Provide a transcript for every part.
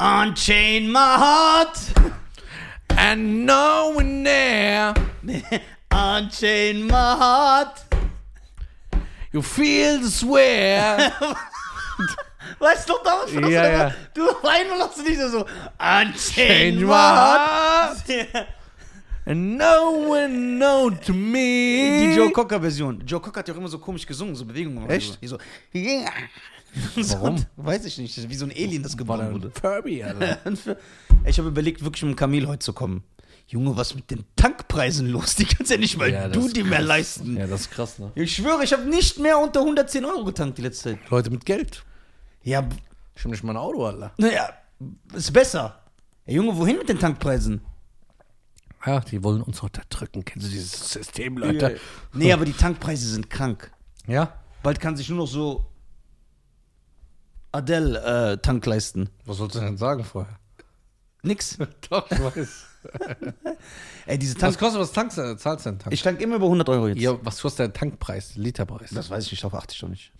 Unchain my heart. And no one there. Unchain my heart. You feel the swear. Weißt du doch damals schon, Ja, ja. Du einmal hast du nicht so, Unchain my heart. And no one know to me. Die Joe Cocker Version. Joe Cocker hat ja auch immer so komisch gesungen, so Bewegungen. Echt? So, yeah. Warum? So, weiß ich nicht. Wie so ein Alien, das dann wurde. Furby, Alter. Ich habe überlegt, wirklich mit dem Kamel heute zu kommen. Junge, was mit den Tankpreisen los? Die kannst ja nicht mal Ja, du die mehr leisten. Ja, das ist krass, ne? Ich schwöre, ich habe nicht mehr unter 110 Euro getankt die letzte Zeit. Leute mit Geld. Ja, Ich hab nicht mal ein Auto, Alter. naja, ist besser. Ja, Junge, wohin mit den Tankpreisen? Ja, die wollen uns unterdrücken. Kennst du dieses System, Leute? Nee, aber die Tankpreise sind krank. Ja? Bald kann sich nur noch so Adele äh, Tank leisten. Was sollst du denn sagen vorher? Nix. Doch, ich weiß. Ey, diese Tank. Was kostet, was tankst, du- zahlst du denn Tank? Ich tank immer über 100 Euro jetzt. ja, was kostet der Tankpreis, Literpreis? Das weiß ich nicht, darauf achte ich doch nicht.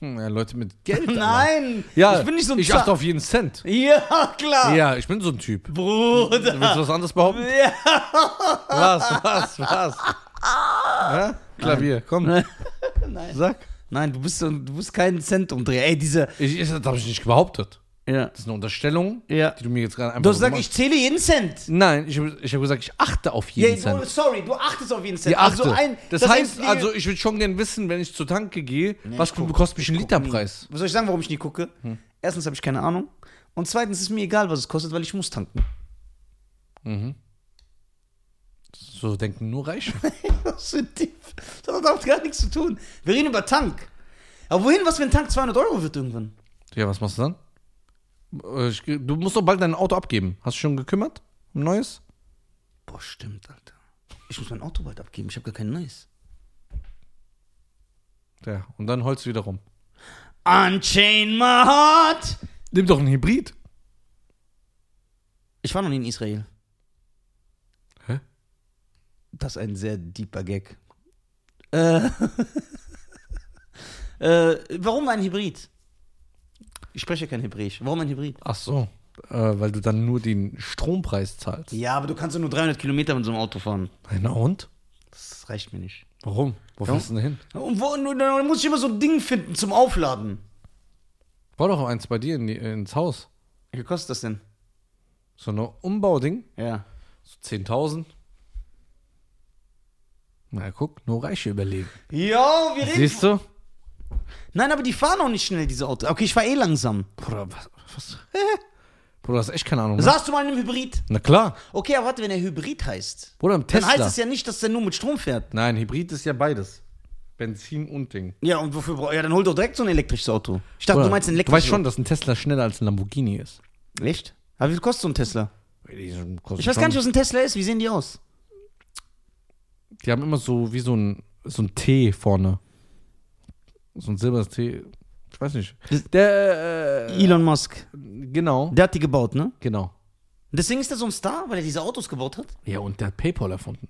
Hm, ja, Leute mit Geld. Nein! Ja, ich bin nicht so ein Ich achte auf jeden Cent. Ja, klar! Ja, ich bin so ein Typ. Bruder! Willst du was anderes behaupten? Ja. Was, was, was? Ja? Klavier, komm, Nein. sag. Nein, du bist, so, du bist kein Zentumdreher. Ey, diese. Ich, das habe ich nicht behauptet. Ja. Das ist eine Unterstellung, Ja. die du mir jetzt gerade einfach Du sagst, machst. ich zähle jeden Cent. Nein, ich, ich habe gesagt, ich achte auf Ja, jeden du, Cent. sorry, du achtest auf jeden Cent. Die achte. Also ein, das, das heißt, heißt, also ich würde schon gerne wissen, wenn ich zur Tanke gehe, was ich guck- kostet mich ein guck nie. Literpreis? Was soll ich sagen, warum ich nie gucke? Hm. Erstens habe ich keine Ahnung. Und zweitens ist mir egal, was es kostet, weil ich muss tanken. So denken nur Reiche. Ein Tief. Das hat damit gar nichts zu tun. Wir reden über Tank. Aber wohin, was, wenn ein Tank 200 Euro wird irgendwann? ja, was machst du dann? Äh, Ich, du musst doch bald dein Auto abgeben. Hast du schon gekümmert? Um neues? Boah, stimmt, Alter. Ich muss mein Auto bald abgeben. Ich habe gar kein neues. Ja, und dann holst du wieder rum. Unchain my heart. Nimm doch einen Hybrid. Ich war noch nie in Israel. Das ist ein sehr deeper Gag. Äh, äh, warum ein Hybrid? Ich spreche kein Hebräisch. Warum ein Hybrid? Ach so. Äh, weil du dann nur den Strompreis zahlst. Ja, aber du kannst doch nur 300 Kilometer mit so einem Auto fahren. Na und? Das reicht mir nicht. Warum? Wo Ja. fährst du denn hin? Und wo, und dann muss ich immer so ein Ding finden zum Aufladen. Bau doch eins bei dir in die, ins Haus. Wie kostet das denn? So ein Umbauding. Ja. So 10.000. Na guck, nur Reiche überlegen. Ja, wir reden. Siehst du? Nein, aber die fahren auch nicht schnell, diese Autos. Okay, ich fahr eh langsam. Bruder, was? was? Bruder, hast echt keine Ahnung. Ne? Saßt du mal in einem Hybrid? Na klar. Okay, aber warte, wenn er Hybrid heißt, Bruder, im dann Tesla. heißt es ja nicht, dass der nur mit Strom fährt. Nein, Hybrid ist ja beides. Benzin und Ding. Ja, und wofür braucht Ja, dann hol doch direkt so ein elektrisches Auto. Ich dachte, Bruder, du meinst ein Du elektrisches weißt schon, dass ein Tesla schneller als ein Lamborghini ist. Echt? Aber wie viel kostet so ein Tesla? Ich weiß gar nicht, was ein Tesla ist. Wie sehen die aus? Die haben immer so wie so ein, so ein T vorne. So ein silbernes T. Ich weiß nicht. Der, äh, Elon Musk. genau. Der hat die gebaut, ne? Genau. Deswegen ist er so ein Star, weil er diese Autos gebaut hat. Ja, und der hat PayPal erfunden.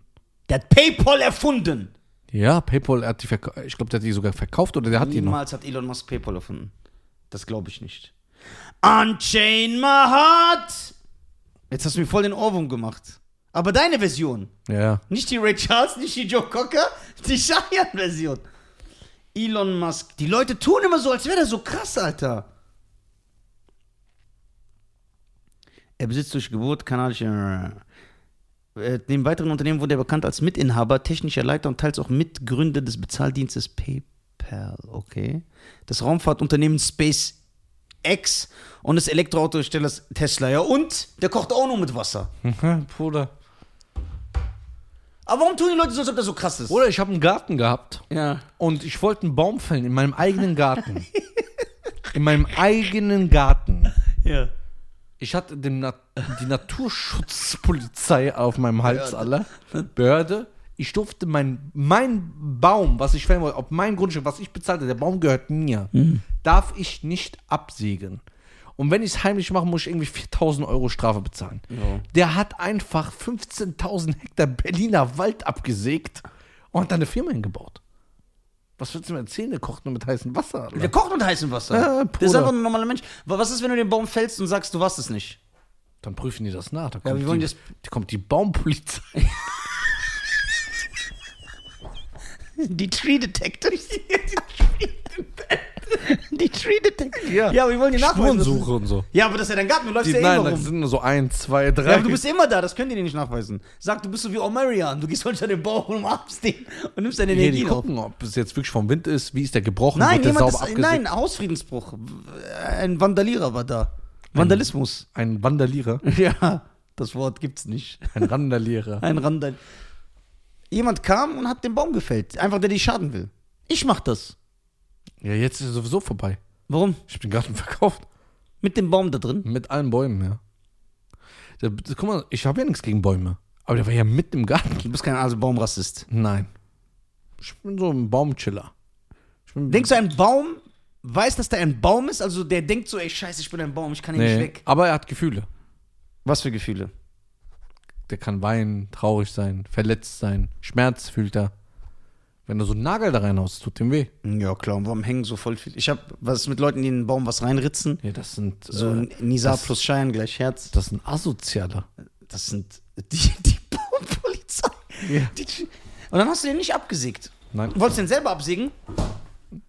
Der hat PayPal erfunden. Ja, PayPal hat die verkauft. Ich glaube, der hat die sogar verkauft oder der hat die noch. Niemals hat Elon Musk PayPal erfunden. Das glaube ich nicht. Unchain my heart. Jetzt hast du mir voll den Ohrwurm gemacht. Aber deine Version. Ja. Nicht die Ray Charles, nicht die Joe Cocker, die Cheyenne-Version. Elon Musk. Die Leute tun immer so, als wäre der so krass, Alter. Er besitzt durch Geburt kanadische. Äh, neben weiteren Unternehmen wurde er bekannt als Mitinhaber, technischer Leiter und teils auch Mitgründer des Bezahldienstes PayPal. Okay. Das Raumfahrtunternehmen SpaceX und des Elektroautostellers Tesla. Ja, und der kocht auch nur mit Wasser. Bruder. Aber warum tun die Leute so, als ob der so krass ist? Bruder, ich habe einen Garten gehabt Ja. und ich wollte einen Baum fällen in meinem eigenen Garten. in meinem eigenen Garten. Ja. Ich hatte den Na die Naturschutzpolizei auf meinem Hals, alle. Behörde. Ich durfte mein, mein Baum, was ich fällen wollte, auf mein Grundstück, was ich bezahlte, der Baum gehört mir, darf ich nicht absägen. Und wenn ich es heimlich mache, muss ich irgendwie 4000 Euro Strafe bezahlen. Ja. Der hat einfach 15.000 Hektar Berliner Wald abgesägt und hat da eine Firma hingebaut. Was willst du mir erzählen? Der kocht nur mit heißem Wasser. Alter. Der kocht mit heißem Wasser. Ja, der ist einfach ein normaler Mensch. Aber was ist, wenn du den Baum fällst und sagst, du warst es nicht? Dann prüfen die das nach. Da Ja, kommt, wollen die, das- die kommt die Baumpolizei. Die Tree Detectives. die Tree Detectives. Ja. ja, wir wollen die nachweisen. Spurensuche und so. Ja, aber das ist ja dein Garten, du läufst Die, ja eh nein, immer das rum. sind nur so ein, zwei, drei. Ja, aber du bist immer da, das können die dir nicht nachweisen. Sag, du bist so wie Omarion, du gehst unter den Baum und umarmst den und nimmst deine Energie die auf. gucken, ob es jetzt wirklich vom Wind ist, wie ist der gebrochen, Nein, wird der sauber ist, nein, Hausfriedensbruch. Ein Vandalierer war da. Vandalismus. Ein Vandalierer, Ja, das Wort gibt's nicht. ein Randalierer. Ein Randal. Jemand kam und hat den Baum gefällt. Einfach, der dich schaden will. Ich mach das. Ja, jetzt ist es sowieso vorbei. Warum? Ich hab den Garten verkauft. Mit dem Baum da drin? Mit allen Bäumen, ja. Der, guck mal, ich habe ja nichts gegen Bäume. Aber der war ja mitten im Garten. Du bist kein also Baumrassist. Nein. Ich bin so ein Baumchiller. Bin, Denkst du, ein Baum weiß, dass da ein Baum ist? Also der denkt so, ey, scheiße, ich bin ein Baum, ich kann hier nee, nicht weg. aber er hat Gefühle. Was für Gefühle? Der kann weinen, traurig sein, verletzt sein, Schmerz fühlt er. Wenn du so einen Nagel da reinhaust, tut dem weh. Ja, klar, und warum hängen so voll viel? Ich hab was mit Leuten, die in den Baum was reinritzen. Ja, das sind So äh, Nisa das- plus Schein gleich Herz. das sind Asozialer. Das sind die, die Baumpolizei. Ja. Die, und dann hast du den nicht abgesägt. Nein. Du wolltest den selber absägen?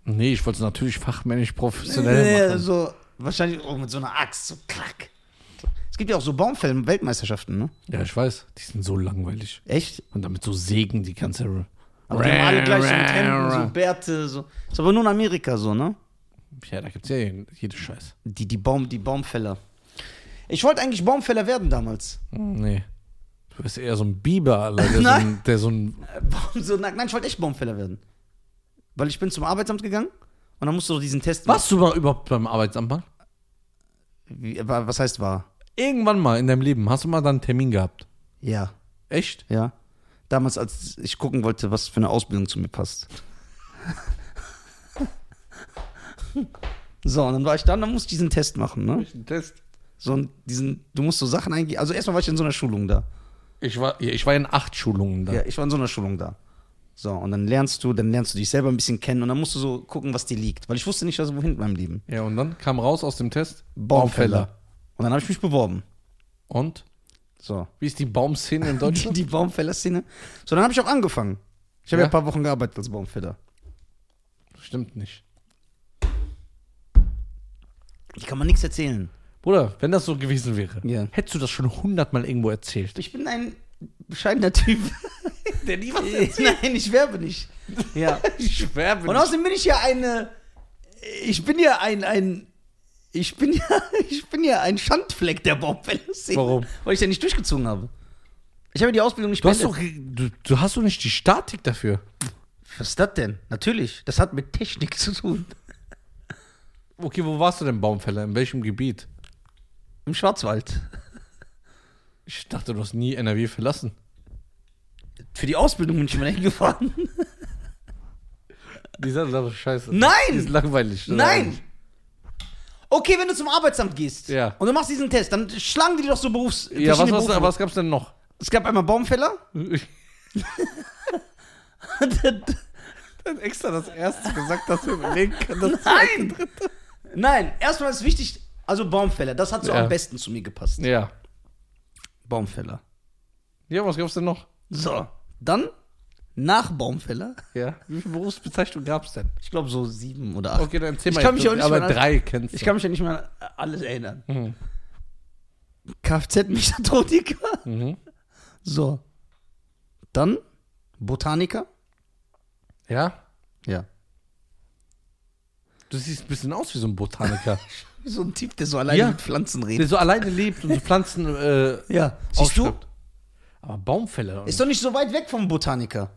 Nee, ich wollte es natürlich fachmännisch professionell machen. so, wahrscheinlich auch mit so einer Axt, so klack. Es gibt ja auch so Baumfällen-Weltmeisterschaften, ne? Ja, ich weiß. Die sind so langweilig. Echt? Und damit so Sägen die ganze. Aber die haben alle gleich so mit Hemden, so Bärte, so. Ist aber nur in Amerika so, ne? Ja, da gibt's ja jede Scheiß. Die, die, Baum, die Baumfäller. Ich wollte eigentlich Baumfäller werden damals. Nee. Du bist eher so ein Biber, Alter, der, so Nein. ein, der so ein. Warum so? Nein, ich wollte echt Baumfäller werden. Weil ich bin zum Arbeitsamt gegangen und dann musst du diesen Test Warst du mal überhaupt beim Arbeitsamt mal? Wie, wa- was heißt war? Irgendwann mal in deinem Leben hast du mal dann einen Termin gehabt. Ja, Echt? ja. Damals, als ich gucken wollte, was für eine Ausbildung zu mir passt. so, und dann war ich da und dann musste ich diesen Test machen, ne? Ein Test. So diesen, du musst so Sachen eingehen. Also erstmal war ich in so einer Schulung da. Ich war, ich war in acht Schulungen da. Ja, ich war in so einer Schulung da. So, und dann lernst du, dann lernst du dich selber ein bisschen kennen und dann musst du so gucken, was dir liegt. Weil ich wusste nicht, was wohin in meinem Leben. Ja, und dann kam raus aus dem Test Baumfäller. Und dann habe ich mich beworben. Und? So. Wie ist die Baumszene in Die, Deutschland? die Baumfäller-Szene. So, dann habe ich auch angefangen. Ich habe ja. Ja? ein paar Wochen gearbeitet als Baumfäller. Stimmt nicht. Ich kann man nichts erzählen. Bruder, wenn das so gewesen wäre, Ja. hättest du das schon hundertmal irgendwo erzählt. Ich bin ein bescheidener Typ. Der nie Nein, ich werbe nicht. Ja. Ich schwärme Und außerdem bin ich ja eine. Ich bin ja ein. ein ich bin ja, ich bin ja ein Schandfleck der Baumfäller-Szene. Warum? Weil ich ja nicht durchgezogen habe. Ich habe die Ausbildung nicht Du hast, doch, du, du hast doch nicht die Statik dafür. Was ist das denn? Natürlich. Das hat mit Technik zu tun. Okay, wo warst du denn Baumfäller? In welchem Gebiet? Im Schwarzwald. Ich dachte, du hast nie NRW verlassen. Für die Ausbildung bin ich immer hingefahren. Die sind aber scheiße. Nein! Die ist langweilig. Nein! Okay, wenn du zum Arbeitsamt gehst Ja. und du machst diesen Test, dann schlagen die dir doch so Berufs. Ja, was, verschiedene was, Berufe. was gab's denn noch? Es gab einmal Baumfäller. Dann extra das erste gesagt, dass wir überlegen können. Nein! Nein, erstmal ist wichtig, also Baumfäller, das hat so Ja. am besten zu mir gepasst. Ja. Baumfäller. Ja, was gab's denn noch? So, dann nach Baumfäller, Ja. Wie viele Berufsbezeichnungen gab's denn? ich glaube so sieben oder acht. Okay, dann erzähl Ich mal. kann jetzt, mich auch nicht aber an- drei kennst du. Ich kann mich ja nicht an alles erinnern. Mhm. Kfz-Mechatroniker. Mhm. So. Dann Botaniker. Ja? Ja. Du siehst ein bisschen aus wie so ein Botaniker. So ein Typ, der so alleine Ja. mit Pflanzen der redet. so alleine lebt und so Pflanzen äh, Ja. Siehst du? Aber Baumfäller. Ist doch nicht so weit weg vom Botaniker.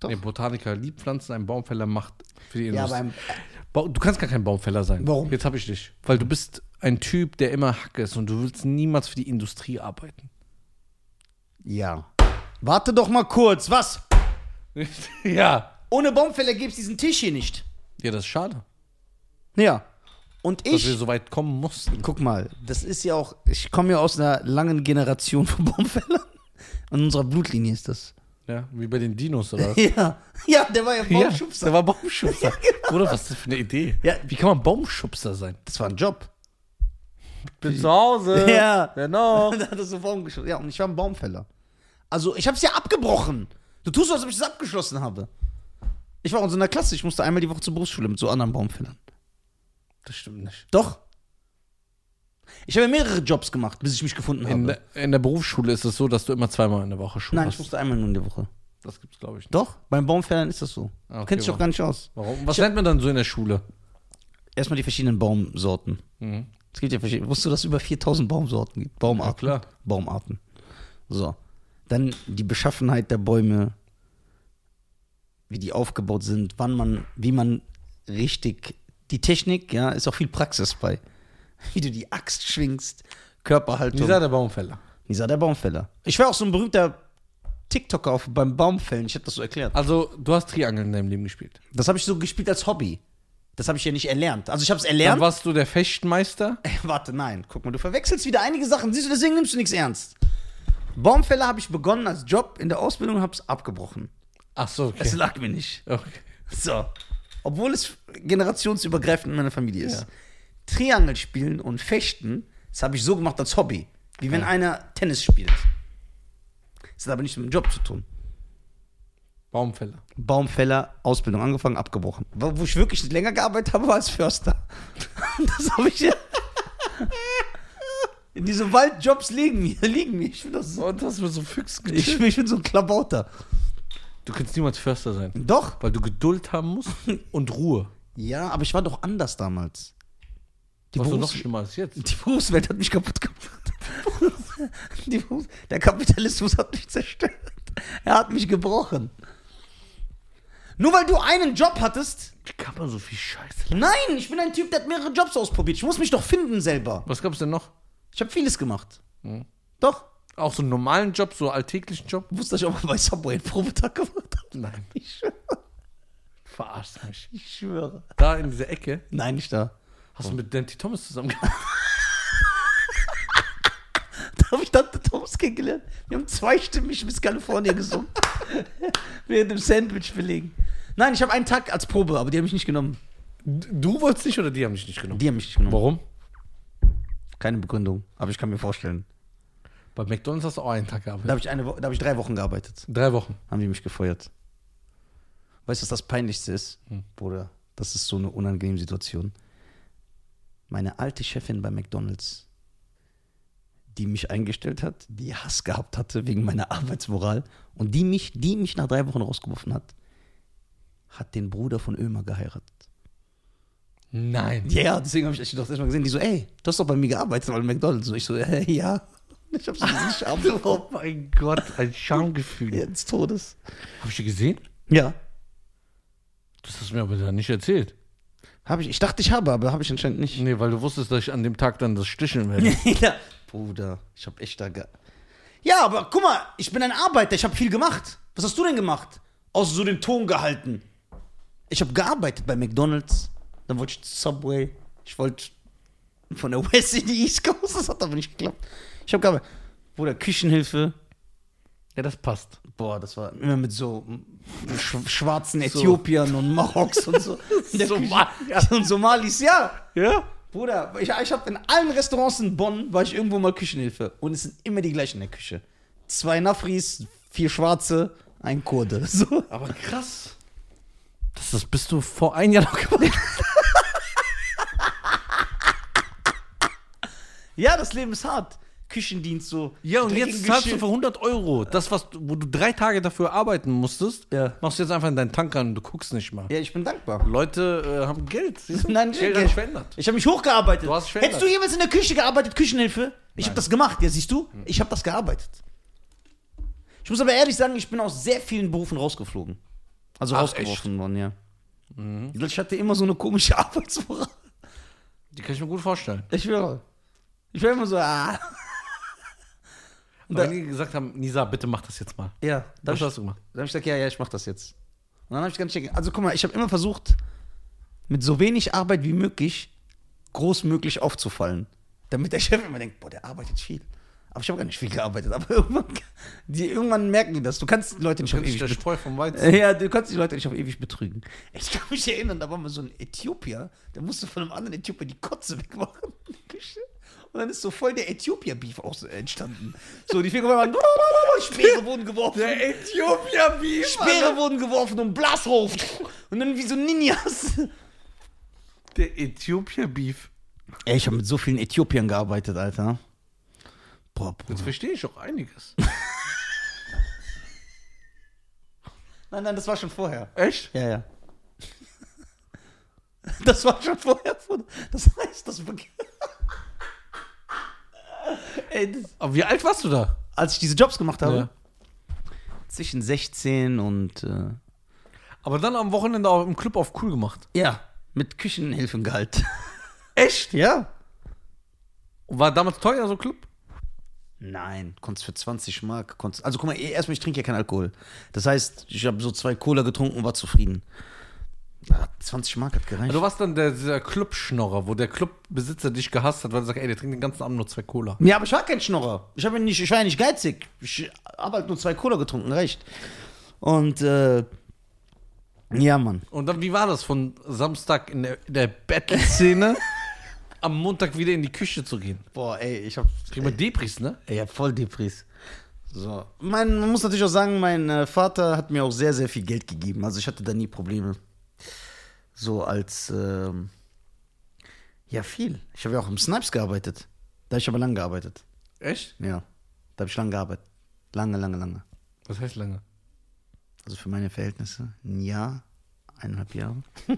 Doch. Nee, Botaniker liebt Pflanzen, ein Baumfäller macht für die Ja, Industrie. beim. Ba- du kannst gar kein Baumfäller sein. Warum? Jetzt habe ich dich. Weil du bist ein Typ, der immer Hack ist und du willst niemals für die Industrie arbeiten. Ja. Warte doch mal kurz. Was? ja. Ohne Baumfäller gäbe es diesen Tisch hier nicht. Ja, das ist schade, Ja. Und dass wir ich. so weit kommen mussten. Guck mal, das ist ja auch. Ich komme ja aus einer langen Generation von Baumfällern. In unserer Blutlinie ist das. Ja, wie bei den Dinos oder was? Ja, ja, der war ja Ja, Baumschubser. der war Baumschubser. Oder was ist das für eine Idee? Ja. Wie kann man Baumschubser sein? Das war ein Job. Bin zu Hause. Ja. Genau. Da hat er so Baum geschubst. Ja, und ich war ein Baumfäller. Also, ich hab's ja abgebrochen. Du tust so, als ob ich das abgeschlossen habe. Ich war in so einer Klasse, ich musste einmal die Woche zur Berufsschule mit so anderen Baumfällern. Das stimmt nicht. Doch. Ich habe mehrere Jobs gemacht, bis ich mich gefunden habe. In der, in der Berufsschule ist es so, dass du immer zweimal in der Woche schubst. Nein, ich musste einmal nur in der Woche. Das gibt's, glaube ich, nicht. Doch, beim Baumfällern ist das so. Ah, Du okay, kennst dich doch warum? gar nicht aus. Warum? Was lernt man dann so in der Schule? Erstmal die verschiedenen Baumsorten. Mhm. Es gibt ja verschiedene. Wusstest du, dass es über 4000 Baumsorten gibt? Baumarten. Ja, klar. Baumarten. So. Dann die Beschaffenheit der Bäume, wie die aufgebaut sind, wann man, wie man richtig. Die Technik, ja, ist auch viel Praxis bei. Wie du die Axt schwingst, Körperhaltung. Nisa der Baumfäller. Nisa der Baumfäller. Ich war auch so ein berühmter TikToker auf, beim Baumfällen. Ich habe das so erklärt. Also, du hast Triangel in deinem Leben gespielt. Das habe ich so gespielt als Hobby. Das habe ich ja nicht erlernt. Also ich habe es Dann erlernt. warst du der Fechtmeister. Ey, warte, nein. Guck mal, du verwechselst wieder einige Sachen. Siehst du, deswegen nimmst du nichts ernst. Baumfäller habe ich begonnen als Job in der Ausbildung und habe es abgebrochen. Ach so, Es okay. lag mir nicht. okay. So. Obwohl es generationsübergreifend in meiner Familie ist. Triangel spielen und Fechten, das habe ich so gemacht als Hobby. Wie wenn einer Tennis spielt. Das hat aber nichts mit dem Job zu tun. Baumfäller. Baumfäller, Ausbildung angefangen, abgebrochen. Wo ich wirklich länger gearbeitet habe, war als Förster. Das habe ich ja. In diese Waldjobs liegen mir, liegen mir. Ich bin, das so, Und hast mit so Füchsen ich, ich bin so ein Klabauter. Du kannst niemals Förster sein. Doch. Weil du Geduld haben musst und Ruhe. Ja, aber ich war doch anders damals. Die, Was du noch Berufs schlimmer als jetzt. die Berufswelt hat mich kaputt gemacht. Die Berufs Der Kapitalismus hat mich zerstört. Er hat mich gebrochen. Nur weil du einen Job hattest. Wie kann man so viel Scheiße Nein, ich bin ein Typ, der hat mehrere Jobs ausprobiert. Ich muss mich doch finden selber. Was gab's denn noch? Ich habe vieles gemacht. Mhm. Doch. Auch so einen normalen Job, so alltäglichen Job? Wusste ich auch mal bei Subway einen Probetag gemacht habe. Nein. Ich schwöre. Verarsch mich. Ich schwöre. Da in dieser Ecke Nein, nicht da. Hast du mit Dante Thomas zusammengearbeitet. Da habe ich Tante Thomas kennengelernt. Wir haben zweistimmig bis Kalifornien gesungen. Während dem Sandwich belegen. Nein, ich habe einen Tag als Probe, aber die haben mich nicht genommen. Du wolltest nicht oder die haben dich nicht genommen? Die haben mich nicht genommen. Warum? Keine Begründung, aber ich kann mir vorstellen. Bei McDonalds hast du auch einen Tag Da gearbeitet. habe ich, eine Wo- da hab ich drei Wochen gearbeitet. Drei Wochen. Haben die mich gefeuert. Weißt du, was das Peinlichste ist? Bruder, das ist so eine unangenehme Situation. Meine alte Chefin bei McDonalds, die mich eingestellt hat, die Hass gehabt hatte wegen meiner Arbeitsmoral und die mich, die mich nach drei Wochen rausgeworfen hat, hat den Bruder von Ömer geheiratet. Nein. Ja, deswegen habe ich echt doch erstmal gesehen, die so, ey, du hast doch bei mir gearbeitet, weil McDonalds. Und ich so, äh, ja. Ich habe so nicht abgeworfen. Oh mein Gott, ein Schamgefühl. Jetzt Todes. Hab ich die gesehen? Ja. Das hast du mir aber dann nicht erzählt. Habe ich. Ich dachte, ich habe, aber habe ich anscheinend nicht. Nee, weil du wusstest, dass ich an dem Tag dann das Sticheln werde. ja. Bruder, ich habe echt da. Ge ja, aber guck mal, ich bin ein Arbeiter, ich habe viel gemacht. Was hast du denn gemacht? Außer so den Ton gehalten. Ich habe gearbeitet bei McDonalds, dann wollte ich Subway, ich wollte von der West in die East Coast, das hat aber nicht geklappt. Ich habe gearbeitet. Bruder, Küchenhilfe. Ja, das passt. Boah, das war immer mit so sch schwarzen Äthiopiern und Maroks und so. Somalier. Und Somalis, ja. Ja? Bruder, ich, ich habe in allen Restaurants in Bonn war ich irgendwo mal Küchenhilfe und es sind immer die gleichen in der Küche. Zwei Nafris, vier Schwarze, ein Kurde. So. Aber krass. Das, das bist du vor ein Jahr noch gemacht. Ja, das Leben ist hart. Küchendienst so. Ja, und jetzt zahlst du Geschirr. für 100 Euro. Das, was, du- wo du drei Tage dafür arbeiten musstest, Ja. machst du jetzt einfach in deinen Tank an und du guckst nicht mal. Ja, ich bin dankbar. Leute äh, haben Geld. Du? Nein, Geld Geld. verändert. Ich habe mich hochgearbeitet. Du hast verändert. Hättest du jemals in der Küche gearbeitet, Küchenhilfe? Ich habe das gemacht, ja, siehst du? Ich habe das gearbeitet. Ich muss aber ehrlich sagen, ich bin aus sehr vielen Berufen rausgeflogen. Also Ach, rausgeworfen worden, ja. Ich hatte immer so eine komische Arbeitsmoral. Die kann ich mir gut vorstellen. Ich schwöre. Ich war immer so, ah. Und Aber da, wenn die gesagt haben, Nisa, bitte mach das jetzt mal. ja, da Was hab ich, hast du gemacht? da hab ich gesagt, ja, ja, ich mach das jetzt. Und dann habe ich ganz schnell, also guck mal, ich habe immer versucht, mit so wenig Arbeit wie möglich großmöglich aufzufallen. Damit der Chef immer denkt, boah, der arbeitet viel. Aber ich habe gar nicht viel gearbeitet. Aber irgendwann, die, irgendwann merken die das. Du kannst die Leute nicht auf du ewig Spreu vom Weizen? Ja, du kannst die Leute nicht auf ewig betrügen. Ich kann mich erinnern, da war mal so ein Äthiopier, der musste von einem anderen Äthiopier die Kotze wegmachen. der. Und dann ist so voll der Äthiopier-Beef auch so entstanden. So, die Finger waren, Speere wurden geworfen. Äthiopier-Beef. Speere wurden geworfen und Blashof. Und dann wie so Ninjas. Der Äthiopier-Beef. Ey, ich habe mit so vielen Äthiopiern gearbeitet, Alter. Boah, Jetzt Bruder. verstehe ich auch einiges. Nein, nein, das war schon vorher. Echt? Ja, ja. Das war schon vorher. Das heißt, das Ey, Aber wie alt warst du da? als ich diese Jobs gemacht habe, Ja. zwischen 16 und äh, Aber dann am Wochenende auch im Club auf cool gemacht. ja, mit Küchenhilfengehalt. Echt? ja? War damals teuer so Club? Nein, konntest für 20 Mark. Konntest, also guck mal, eh, erstmal, ich trinke ja keinen Alkohol. Das heißt, ich habe so zwei Cola getrunken und war zufrieden. Ja, 20 Mark hat gereicht. Du warst dann der, dieser Clubschnorrer, wo der Clubbesitzer dich gehasst hat, weil er sagt, ey, der trinkt den ganzen Abend nur zwei Cola. Ja, aber ich war kein Schnorrer. Ich, hab nicht, ich war ja nicht geizig. Ich habe halt nur zwei Cola getrunken, reicht. Und, äh, ja, Mann. Und dann, wie war das von Samstag in der, in der Battle-Szene am Montag wieder in die Küche zu gehen? Boah, ey, ich hab. Man Depris, ne? Ey, ja, voll Depris. So. Mein, man muss natürlich auch sagen, mein äh, Vater hat mir auch sehr, sehr viel Geld gegeben. Also ich hatte da nie Probleme. So als, ähm, ja, viel. Ich habe ja auch im Snipes gearbeitet. Da habe ich aber lange gearbeitet. Echt? Ja. Da habe ich lange gearbeitet. Lange, lange, lange. Was heißt lange? Also für meine Verhältnisse ein Jahr, eineinhalb Jahre.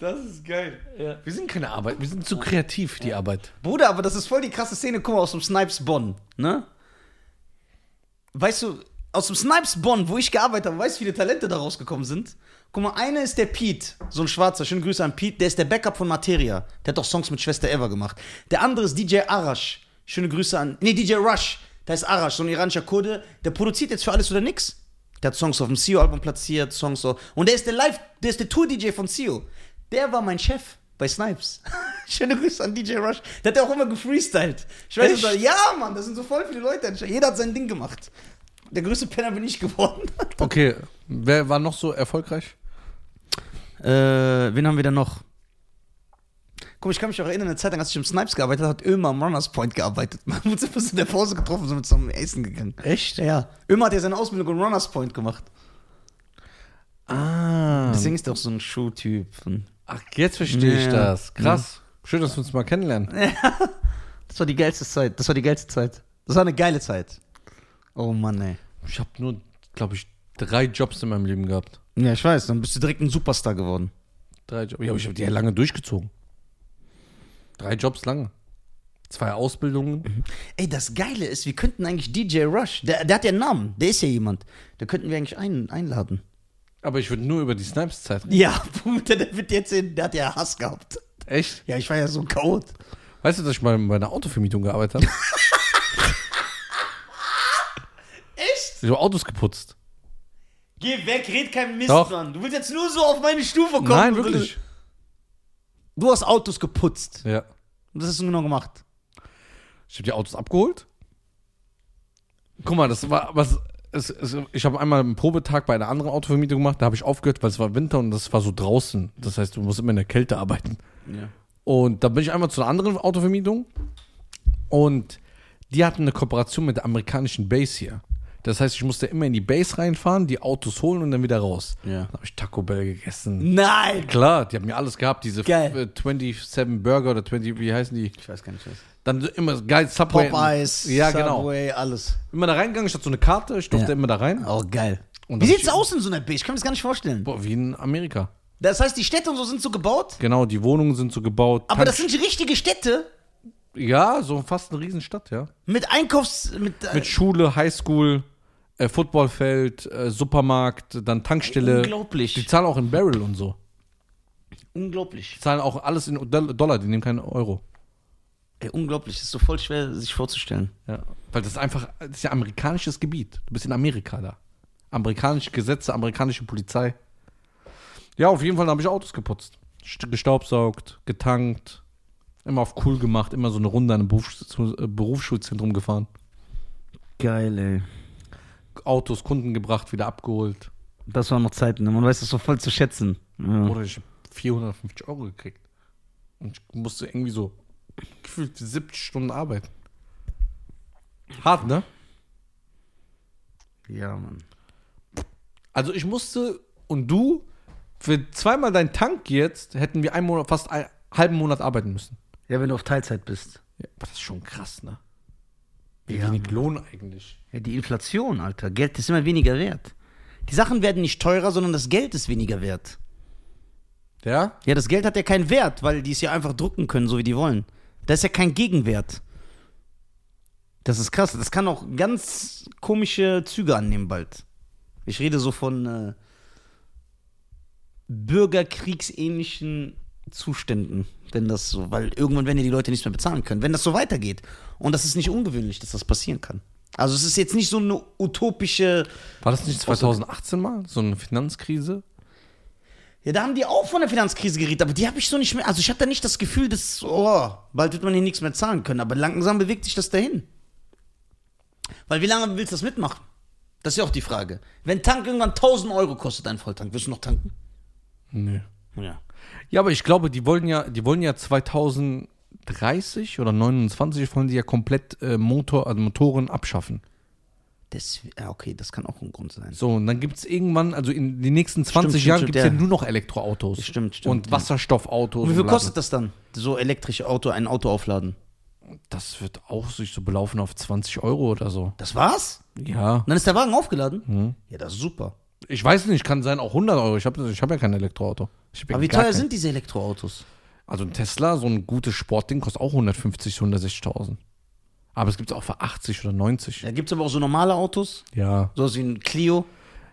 Das ist geil. Wir sind keine Arbeit, wir sind zu kreativ, die Arbeit. Bruder, aber das ist voll die krasse Szene. Guck mal, aus dem Snipes Bonn, ne? Weißt du, aus dem Snipes Bonn, wo ich gearbeitet habe, weißt du, wie viele Talente da rausgekommen sind? Guck mal, einer ist der Pete, so ein Schwarzer, schöne Grüße an Pete, der ist der Backup von Materia. Der hat auch Songs mit Schwester Eva gemacht. Der andere ist DJ Arash, schöne Grüße an, nee, DJ Rush, da ist Arash, so ein iranischer Kurde, der produziert jetzt für alles oder nix. Der hat Songs auf dem CEO-Album platziert, Songs so. Und der ist der Live, der ist der Tour-DJ von CEO. Der war mein Chef bei Snipes. Schöne Grüße an DJ Rush. Der hat ja auch immer gefreestylt. Ich weiß nicht, ja, Mann, das sind so voll viele Leute. Jeder hat sein Ding gemacht. Der größte Penner bin ich geworden. Okay, wer war noch so erfolgreich? Äh, wen haben wir denn noch? Guck, ich kann mich auch erinnern, eine Zeit lang, als ich im Snipes gearbeitet habe, hat Ömer am Runners Point gearbeitet. Man wurde einfach so in der Pause getroffen, so mit zum Essen gegangen. Echt? Ja. Ömer hat ja seine Ausbildung im Runners Point gemacht. Ah. Deswegen ist er auch so ein Schuhtyp. Ach, jetzt verstehe ich Ja. das. Krass. Schön, dass wir uns mal kennenlernen. Das war die geilste Zeit. Das war die geilste Zeit. Das war eine geile Zeit. Oh Mann, ey. Ich habe nur, glaube ich, drei Jobs in meinem Leben gehabt. Ja, ich weiß. Dann bist du direkt ein Superstar geworden. Drei Jobs. Ja, aber ich habe die ja lange durchgezogen. Drei Jobs lange. Zwei Ausbildungen. Ey, das Geile ist, wir könnten eigentlich DJ Rush, der, der hat ja einen Namen, der ist ja jemand. Da könnten wir eigentlich ein, einladen. Aber ich würde nur über die Snipes-Zeit reden. Ja, Bruder, der wird jetzt in, der hat ja Hass gehabt. Echt? Ja, ich war ja so ein Chaot. Weißt du, dass ich mal bei einer Autovermietung gearbeitet habe? Echt? Ich habe Autos geputzt. Geh weg, red kein Mist, Doch. Mann. Du willst jetzt nur so auf meine Stufe kommen. Nein, wirklich. willst- Du hast Autos geputzt. Ja. Und das hast du genau gemacht. Ich habe die Autos abgeholt. Guck mal, das war was. Es, es, ich habe einmal einen Probetag bei einer anderen Autovermietung gemacht. Da habe ich aufgehört, weil es war Winter und das war so draußen. Das heißt, du musst immer in der Kälte arbeiten. Ja. Und da bin ich einmal zu einer anderen Autovermietung und die hatten eine Kooperation mit der amerikanischen Base hier. Das heißt, ich musste immer in die Base reinfahren, die Autos holen und dann wieder raus. Ja. Da habe ich Taco Bell gegessen. Nein! Klar, die haben mir alles gehabt, diese Geil. äh, 27 Burger oder 20, wie heißen die? Ich weiß gar nicht was. Dann so immer geil Subway. Popeyes, Ja, genau. Subway, alles. Immer da reingegangen, ich hatte so eine Karte, ich durfte Ja. immer da rein. Oh, geil. Und Wie dann- sieht's aus in so einer Base? Ich kann mir das gar nicht vorstellen. Boah, wie in Amerika. Das heißt, die Städte und so sind so gebaut, Genau, die Wohnungen sind so gebaut. aber das Tank- sind richtige Städte ja, so fast eine Riesenstadt, ja. mit Einkaufs... mit, äh, Mit Schule, Highschool, äh, Footballfeld, äh, Supermarkt, dann Tankstelle. Unglaublich. Die zahlen auch in Barrel und so. Unglaublich. Die zahlen auch alles in Doll- Dollar, die nehmen keinen Euro. Ey, unglaublich. Das ist so voll schwer, sich vorzustellen. Ja. Weil das ist einfach, das ist ja amerikanisches Gebiet. Du bist in Amerika da. Amerikanische Gesetze, amerikanische Polizei. Ja, auf jeden Fall habe ich Autos geputzt. St- Gestaubsaugt, getankt, Immer auf cool gemacht, immer so eine Runde an einem Berufs äh, Berufsschulzentrum gefahren. Geil, ey. Autos, Kunden gebracht, wieder abgeholt. Das waren noch Zeiten, ne? man weiß das so voll zu schätzen. Ja. Oder ich habe 450 Euro gekriegt. Und ich musste irgendwie so gefühlt 70 Stunden arbeiten. Hart, ne? ja, Mann. Also ich musste und du für zweimal deinen Tank jetzt hätten wir einen Monat, fast einen halben Monat arbeiten müssen. Ja, wenn du auf Teilzeit bist. Ja, aber das ist schon krass, ne? Wie Ja, wenig Lohn eigentlich. Ja, die Inflation, Alter. Geld ist immer weniger wert. Die Sachen werden nicht teurer, sondern das Geld ist weniger wert. Ja? Ja, das Geld hat ja keinen Wert, weil die es ja einfach drucken können, so wie die wollen. Da ist ja kein Gegenwert. Das ist krass. Das kann auch ganz komische Züge annehmen bald. Ich rede so von äh, bürgerkriegsähnlichen Zuständen. Wenn das so, weil irgendwann werden ja die Leute nichts mehr bezahlen können. Wenn das so weitergeht. Und das ist nicht ungewöhnlich, dass das passieren kann. Also es ist jetzt nicht so eine utopische. War das nicht 2018 mal? So eine Finanzkrise? Ja, da haben die auch von der Finanzkrise geredet, aber die habe ich so nicht mehr. Also ich hatte da nicht das Gefühl, dass, oh, bald wird man hier nichts mehr zahlen können, aber langsam bewegt sich das dahin. Weil wie lange willst du das mitmachen? Das ist ja auch die Frage. Wenn Tank irgendwann 1000 Euro kostet, ein Volltank, wirst du noch tanken? Nö. Ja. Ja, aber ich glaube, die wollen ja, die wollen ja 2030 oder 29 wollen die ja komplett äh, Motor, also Motoren abschaffen. Das, ja, okay, das kann auch ein Grund sein. So, und dann gibt es irgendwann, also in den nächsten 20 stimmt, Jahren stimmt, gibt es ja. ja. nur noch Elektroautos. Stimmt, stimmt, Und ja. Wasserstoffautos. Und wie viel und kostet das dann? So elektrische Auto, ein Auto aufladen. Das wird auch sich so belaufen auf 20 Euro oder so. Das war's? Ja. Und dann ist der Wagen aufgeladen? Mhm. Ja, das ist super. Ich weiß nicht, kann sein auch 100 Euro. Ich habe ich hab ja kein Elektroauto. Ja Aber wie teuer kein- sind diese Elektroautos? Also ein Tesla, so ein gutes Sportding, kostet auch 150, 160.000. Aber es gibt es auch für 80 oder 90. Da gibt es aber auch so normale Autos, Ja. so wie ein Clio.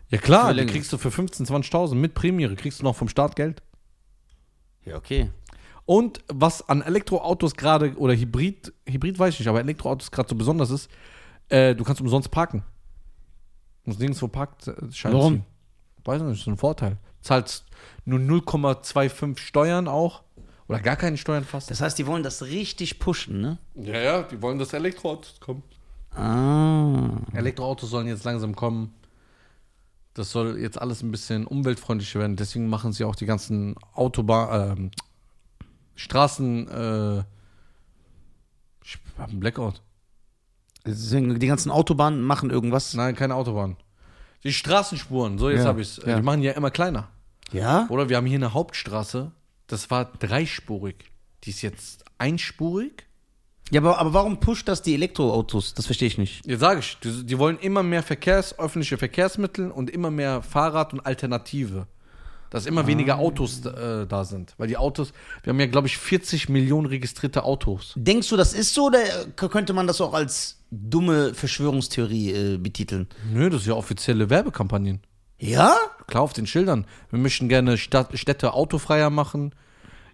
Ja klar, länger. kriegst du für 15.000, 20.000 mit Premiere, kriegst du noch vom Staat Geld. Ja, okay. Und was an Elektroautos gerade, oder Hybrid, Hybrid weiß ich nicht, aber Elektroautos gerade so besonders ist, äh, du kannst umsonst parken. Du musst nirgendwo parkt, äh, Schein Warum? ziehen. Weiß nicht, das ist ein Vorteil. Zahlst nur 0,25 Steuern auch. Oder gar keine Steuern fast. Das heißt, die wollen das richtig pushen, ne? Ja, ja, die wollen, dass Elektroautos kommen. Ah. Elektroautos sollen jetzt langsam kommen. Das soll jetzt alles ein bisschen umweltfreundlicher werden. Deswegen machen sie auch die ganzen Autobahn, ähm, Straßen, äh, ich hab einen Blackout. Deswegen, die ganzen Autobahnen machen irgendwas. Nein, keine Autobahn. Die Straßenspuren, so jetzt Ja, habe ich es. ja. Die machen die ja immer kleiner. Ja? Oder wir haben hier eine Hauptstraße, das war dreispurig. Die ist jetzt einspurig. Ja, aber, aber warum pusht das die Elektroautos? Das verstehe ich nicht. Jetzt sage ich, die, die wollen immer mehr Verkehrs, öffentliche Verkehrsmittel und immer mehr Fahrrad und Alternative. Dass immer weniger Autos äh, da sind. Weil die Autos, wir haben ja, glaube ich, 40 Millionen registrierte Autos. Denkst du, das ist so oder könnte man das auch als dumme Verschwörungstheorie äh, betiteln? Nö, das ist ja offizielle Werbekampagnen. Ja? Klar, auf den Schildern. Wir möchten gerne Stadt, Städte autofreier machen.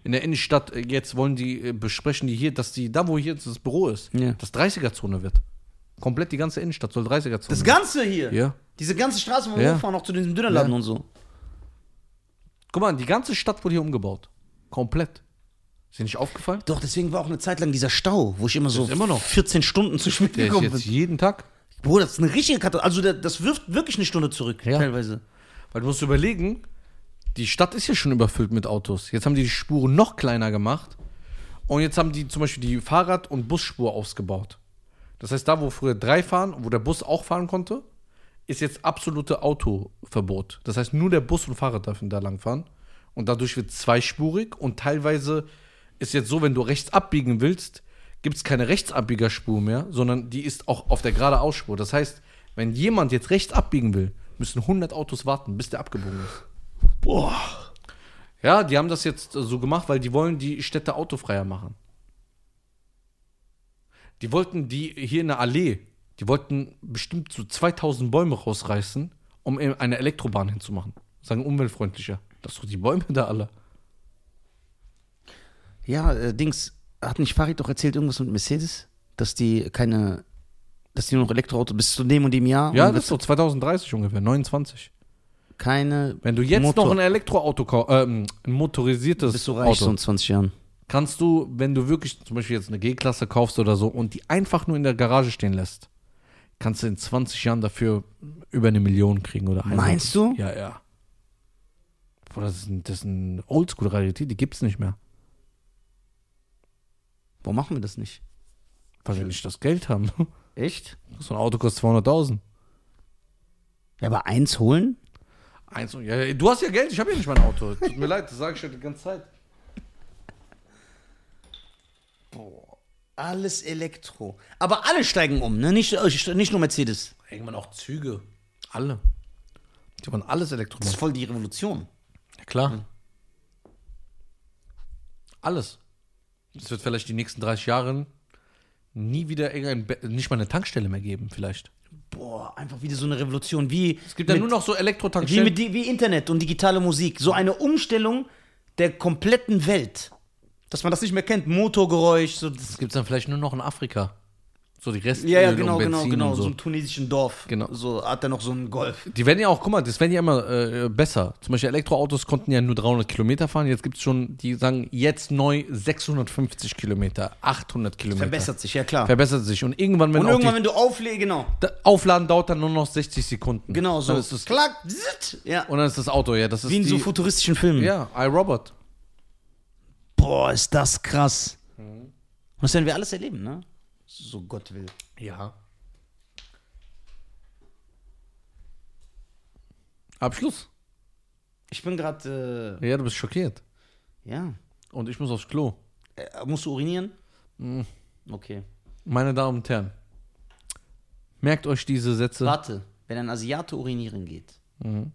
In der Innenstadt, äh, jetzt wollen die, äh, besprechen die hier, dass die, da wo hier jetzt das Büro ist, Ja. das 30er-Zone wird. Komplett die ganze Innenstadt soll 30er-Zone Das Ganze hier? Ja. Diese ganze Straße, wo wir Ja. hochfahren, auch zu diesem Dönerladen Ja. und so. Guck mal, die ganze Stadt wurde hier umgebaut. Komplett. Ist dir nicht aufgefallen? Doch, deswegen war auch eine Zeit lang dieser Stau, wo ich immer so ist immer noch. 14 Stunden zu spät Der ist gekommen jetzt bin. jeden Tag. Bruder, das ist eine richtige Katastrophe. Also der, das wirft wirklich eine Stunde zurück, Ja. teilweise. Weil du musst überlegen, die Stadt ist ja schon überfüllt mit Autos. Jetzt haben die die Spuren noch kleiner gemacht. Und jetzt haben die zum Beispiel die Fahrrad- und Busspur ausgebaut. Das heißt, da, wo früher drei fahren, wo der Bus auch fahren konnte, ist jetzt absolute Autoverbot. Das heißt, nur der Bus und Fahrrad dürfen da lang fahren. Und dadurch wird zweispurig. Und teilweise ist jetzt so, wenn du rechts abbiegen willst, gibt es keine Rechtsabbiegerspur mehr, sondern die ist auch auf der geradeausspur. Das heißt, wenn jemand jetzt rechts abbiegen will, müssen 100 Autos warten, bis der abgebogen ist. Boah. Ja, die haben das jetzt äh, so gemacht, weil die wollen die Städte autofreier machen. Die wollten die hier in der Allee, die wollten bestimmt so 2000 Bäume rausreißen, um eine Elektrobahn hinzumachen. Sagen umweltfreundlicher. Das sind die Bäume da alle. Ja, äh, Dings, hat nicht Farid doch erzählt irgendwas mit Mercedes? Dass die keine, dass die nur noch Elektroauto bis zu dem und dem Jahr Ja, das ist so 2030 ungefähr, 29. keine Wenn du jetzt Motor- noch ein Elektroauto kaufst, ähm, ein motorisiertes bist du reich so Auto, in 20 Jahren. kannst du, wenn du wirklich zum Beispiel jetzt eine G-Klasse kaufst oder so und die einfach nur in der Garage stehen lässt, kannst du in 20 Jahren dafür über eine Million kriegen oder eine. Meinst du? Ja, ja. Boah, das ist, ein, das ist eine Oldschool-Rarität, die gibt's nicht mehr. Warum machen wir das nicht? Weil wir nicht das Geld haben. Echt? So ein Auto kostet 200.000. Ja, aber eins holen? Eins, und- ja, du hast ja Geld, ich habe ja nicht mein Auto. Tut mir leid, das sage ich ja die ganze Zeit. Alles Elektro. Aber alle steigen um, ne? Nicht, äh, nicht nur Mercedes. Irgendwann auch Züge. Alle. Die wollen alles Das Elektromobil. ist voll die Revolution. Ja, klar. Alles. Es wird vielleicht die nächsten 30 Jahre nie wieder irgendein, Be- nicht mal eine Tankstelle mehr geben, vielleicht. Boah, einfach wieder so eine Revolution. Wie, Es gibt ja nur noch so wie, Elektrotankstellen. mit, die- wie Internet und digitale Musik. So eine Umstellung der kompletten Welt. Dass man das nicht mehr kennt. Motorgeräusch. So, das, Das gibt es dann vielleicht nur noch in Afrika. So die Rest ja, ja, genau, und genau, Benzin genau. und So so. im tunesischen Dorf. Genau. So hat er noch so einen Golf. Die werden ja auch, guck mal, das werden ja immer äh, besser. Zum Beispiel Elektroautos konnten ja nur 300 Kilometer fahren. Jetzt gibt es schon, die sagen jetzt neu 650 Kilometer, 800 Kilometer. Verbessert sich, ja klar. Verbessert sich. Und irgendwann, wenn und auch irgendwann, die, wenn du auflegst, genau. da- Aufladen dauert dann nur noch 60 Sekunden. Genau so. Dann ist das, Klack, zit, ja. und dann ist das Auto, ja, das ist Wie in die, so futuristischen Filmen. Ja, iRobot. Boah, ist das krass. Mhm. Und das werden wir alles erleben, ne? So Gott will. Ja. Abschluss. Ich bin gerade, Ja, du bist schockiert. äh, ja. Und ich muss aufs Klo. Äh, musst du urinieren? Mhm. Okay. Meine Damen und Herren, merkt euch diese Sätze. Warte, wenn ein Asiate urinieren geht Mhm.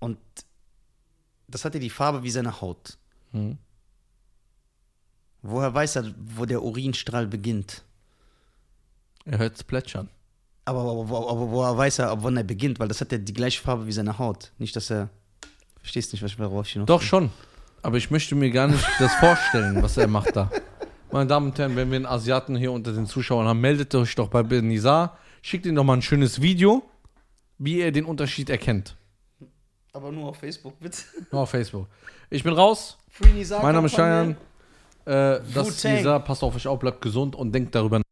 und das hat ja die Farbe wie seine Haut. Mhm. Woher weiß er, wo der Urinstrahl beginnt? Er hört es plätschern. Aber, aber, aber, aber woher weiß er, ab wann er beginnt? Weil das hat ja die gleiche Farbe wie seine Haut. Nicht, dass er. Verstehst nicht, was ich mir raus Doch schon. Aber ich möchte mir gar nicht das vorstellen, was er macht da. Meine Damen und Herren, wenn wir einen Asiaten hier unter den Zuschauern haben, meldet euch doch bei Benizar. Schickt ihm doch mal ein schönes Video, wie er den Unterschied erkennt. Aber nur auf Facebook, bitte. Nur auf Facebook. Ich bin raus. Free Nisa Mein Name ist. Cheyenne. Äh, das. Nisa. Passt auf euch auf, bleibt gesund und denkt darüber nach.